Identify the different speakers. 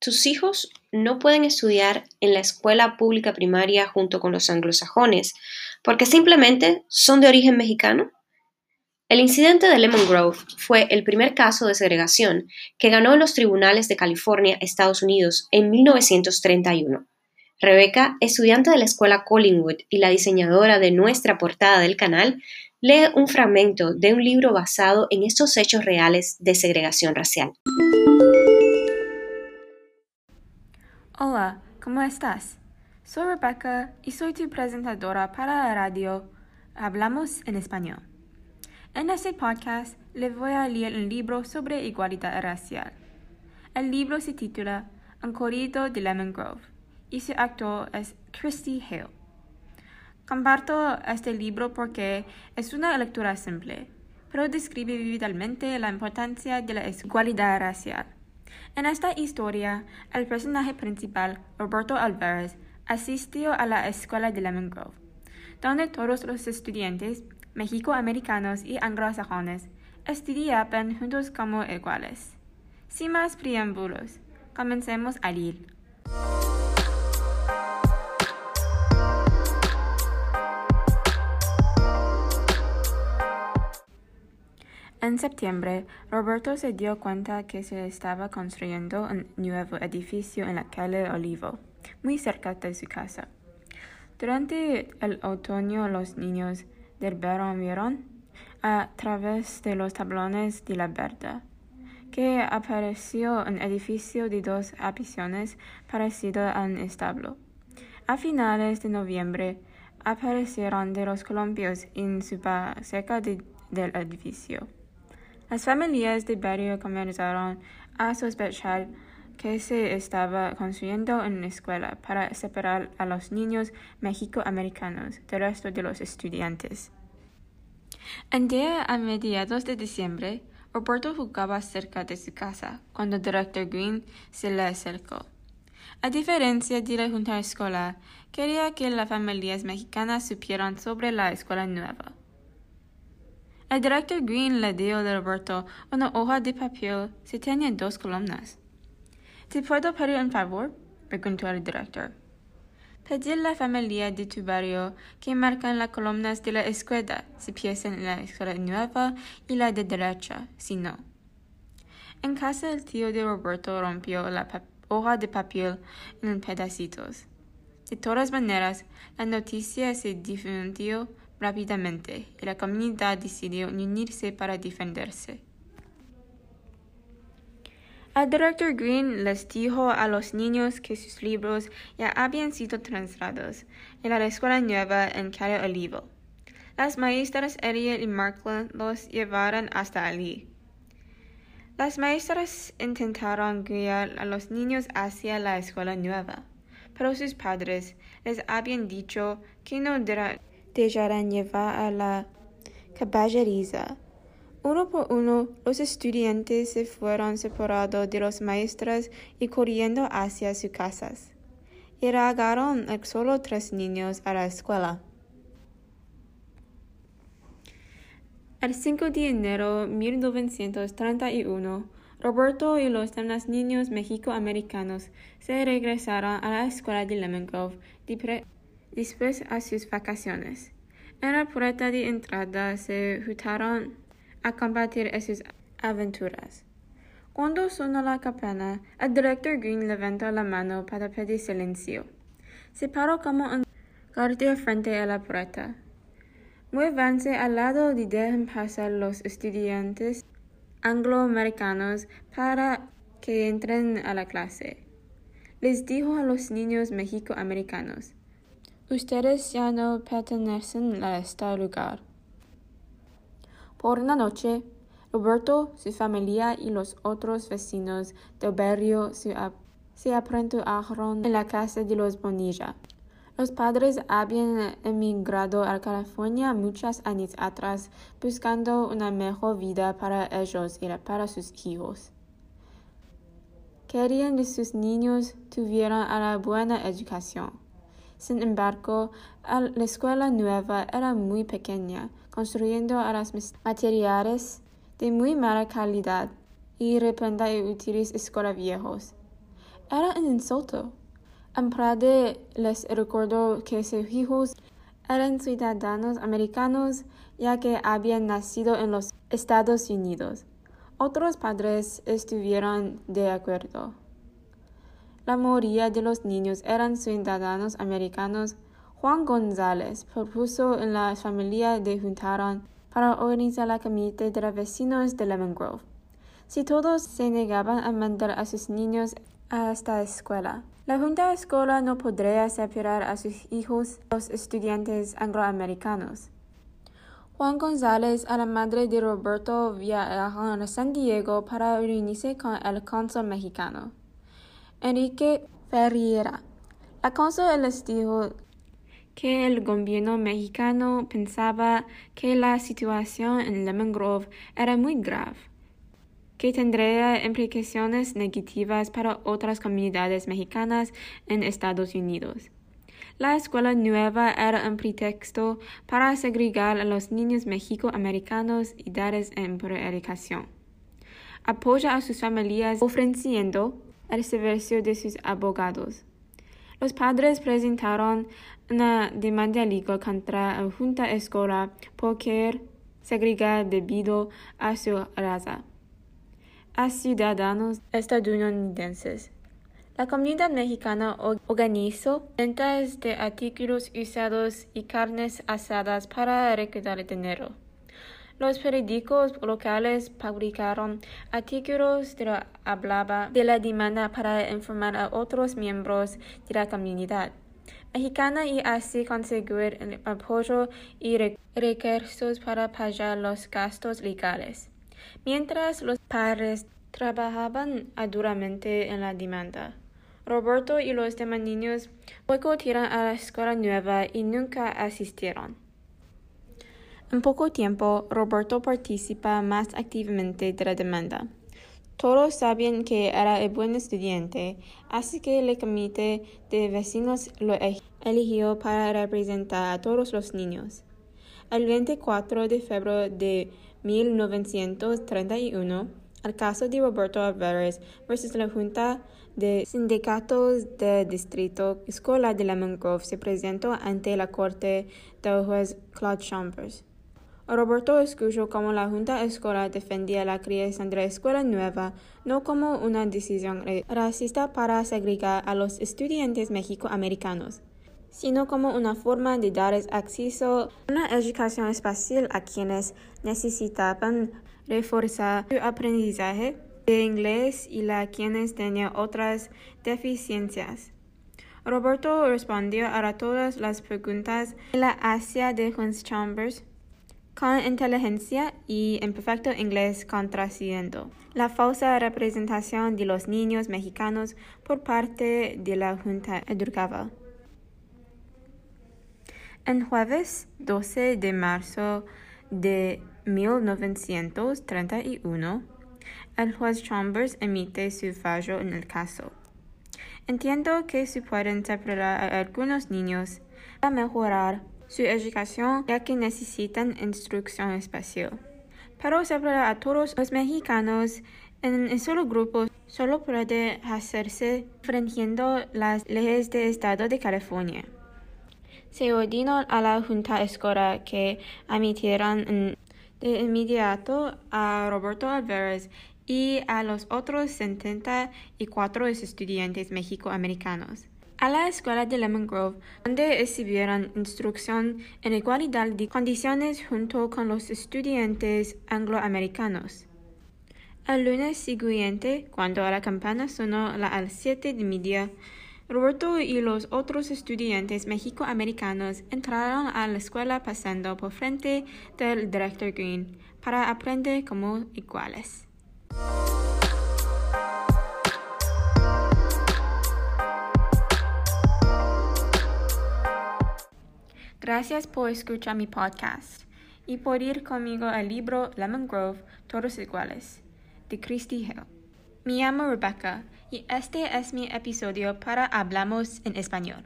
Speaker 1: tus hijos no pueden estudiar en la escuela pública primaria junto con los anglosajones porque simplemente son de origen mexicano? El incidente de Lemon Grove fue el primer caso de segregación que ganó en los tribunales de California, Estados Unidos, en 1931. Rebecca, estudiante de la escuela Collingwood y la diseñadora de nuestra portada del canal, lee un fragmento de un libro basado en estos hechos reales de segregación racial.
Speaker 2: Hola, ¿cómo estás? Soy Rebecca y soy tu presentadora para la radio Hablamos en Español. En este podcast le voy a leer un libro sobre igualdad racial. El libro se titula Un corrido de Lemon Grove y su actor es Christy Hale. Comparto este libro porque es una lectura simple, pero describe vividamente la importancia de la igualdad racial. En esta historia, el personaje principal, Roberto Alvarez, asistió a la escuela de Lemon Grove, donde todos los estudiantes, mexicoamericanos y anglosajones, estudiaban juntos como iguales. Sin más preámbulos, comencemos a leer. En septiembre, Roberto se dio cuenta que se estaba construyendo un nuevo edificio en la calle Olivo, muy cerca de su casa. Durante el otoño, los niños del verón vieron, a través de los tablones de la verdad, que apareció un edificio de dos habitaciones parecido a un establo. A finales de noviembre, aparecieron de los columpios en su cerca del edificio. Las familias de barrio comenzaron a sospechar que se estaba construyendo una escuela para separar a los niños mexicoamericanos del resto de los estudiantes. Un día a mediados de diciembre, Roberto jugaba cerca de su casa cuando el director Green se le acercó. A diferencia de la junta escolar, quería que las familias mexicanas supieran sobre la escuela nueva. El director Green le dio a Roberto una hoja de papel que tenía dos columnas. ¿Te puedo pedir un favor? preguntó el director. Pedir la familia de tu barrio que marquen las columnas de la escuela si piensan en la escuela nueva y la de derecha, si no. En casa el tío de Roberto rompió la hoja de papel en pedacitos. De todas maneras, la noticia se difundió rápidamente y la comunidad decidió unirse para defenderse. El director Green les dijo a los niños que sus libros ya habían sido trasladados en la escuela nueva en Calle Olivo. Las maestras Ariel y Markland los llevaron hasta allí. Las maestras intentaron guiar a los niños hacia la escuela nueva, pero sus padres les habían dicho que no dejarán llevar a la caballeriza. Uno por uno, los estudiantes se fueron separados de los maestros y corriendo hacia sus casas. Llegaron solo tres niños a la escuela. El 5 de enero de 1931, Roberto y los demás niños mexicoamericanos se regresaron a la escuela de Lemon Grove después a sus vacaciones. En la puerta de entrada se juntaron a compartir esas aventuras. Cuando sonó la campana, el director Green levantó la mano para pedir silencio. Se paró como un guardia frente a la puerta. Muévanse al lado y dejen pasar los estudiantes angloamericanos para que entren a la clase. Les dijo a los niños mexicoamericanos. Ustedes ya no pertenecen a este lugar. Por una noche, Roberto, su familia y los otros vecinos del barrio se, apretaron en la casa de los Bonilla. Los padres habían emigrado a California muchos años atrás buscando una mejor vida para ellos y para sus hijos. Querían que sus niños tuvieran una buena educación. Sin embargo, la escuela nueva era muy pequeña, construyendo a los materiales de muy mala calidad y repente útiles escuelas viejos. era un insulto. En Prade les recordó que sus hijos eran ciudadanos americanos ya que habían nacido en los Estados Unidos. Otros padres estuvieron de acuerdo. La mayoría de los niños eran ciudadanos americanos. Juan González propuso en la familia de juntaron para organizar la comité de vecinos de Lemon Grove. Si todos se negaban a mandar a sus niños a esta escuela, la Junta Escolar no podría separar a sus hijos los estudiantes angloamericanos. Juan González a la madre de Roberto viajaron a San Diego para reunirse con el cónsul mexicano. Enrique Ferreira. La cónsul les dijo que el gobierno mexicano pensaba que la situación en Lemon Grove era muy grave que tendría implicaciones negativas para otras comunidades mexicanas en Estados Unidos. La escuela nueva era un pretexto para segregar a los niños mexicoamericanos y darles educación. Apoya a sus familias ofreciendo el servicio de sus abogados. Los padres presentaron una demanda legal contra la Junta Escolar por querer segregar debido a su raza a ciudadanos estadounidenses. La comunidad mexicana organizó ventas de artículos usados y carnes asadas para recaudar dinero. Los periódicos locales publicaron artículos que hablaban de la demanda para informar a otros miembros de la comunidad mexicana y así conseguir el apoyo y recursos para pagar los gastos legales. Mientras los padres trabajaban duramente en la demanda, Roberto y los demás niños boicotearon a la escuela nueva y nunca asistieron. En poco tiempo, Roberto participa más activamente de la demanda. Todos sabían que era el buen estudiante, así que el comité de vecinos lo eligió para representar a todos los niños. El 24 de febrero de 1931, el caso de Roberto Alvarez versus la Junta de Sindicatos del Distrito Escolar de Lemon Grove se presentó ante la corte del juez Claude Chambers. Roberto escuchó cómo la Junta Escolar defendía la creación de la escuela nueva no como una decisión racista para segregar a los estudiantes mexicoamericanos, sino como una forma de darles acceso a una educación espacial a quienes necesitaban reforzar su aprendizaje de inglés y a quienes tenían otras deficiencias. Roberto respondió a todas las preguntas de la Asia de Hans Chambers con inteligencia y en perfecto inglés contraciendo la falsa representación de los niños mexicanos por parte de la Junta Educativa. En jueves 12 de marzo de 1931, el juez Chambers emite su fallo en el caso. Entiendo que se pueden separar a algunos niños para mejorar su educación ya que necesitan instrucción especial. Pero separar a todos los mexicanos en un solo grupo solo puede hacerse infringiendo las leyes del estado de California se ordenó a la Junta Escolar que admitieran de inmediato a Roberto Alvarez y a los otros 74 estudiantes mexicoamericanos a la escuela de Lemon Grove, donde recibieron instrucción en igualdad de condiciones junto con los estudiantes angloamericanos. El lunes siguiente, cuando la campana sonó a las siete de media, Roberto y los otros estudiantes mexicoamericanos entraron a la escuela pasando por frente del director Green para aprender como iguales. Gracias por escuchar mi podcast y por ir conmigo al libro Lemon Grove, Todos Iguales, de Christy Hill. Me llamo Rebecca y este es mi episodio para Hablamos en Español.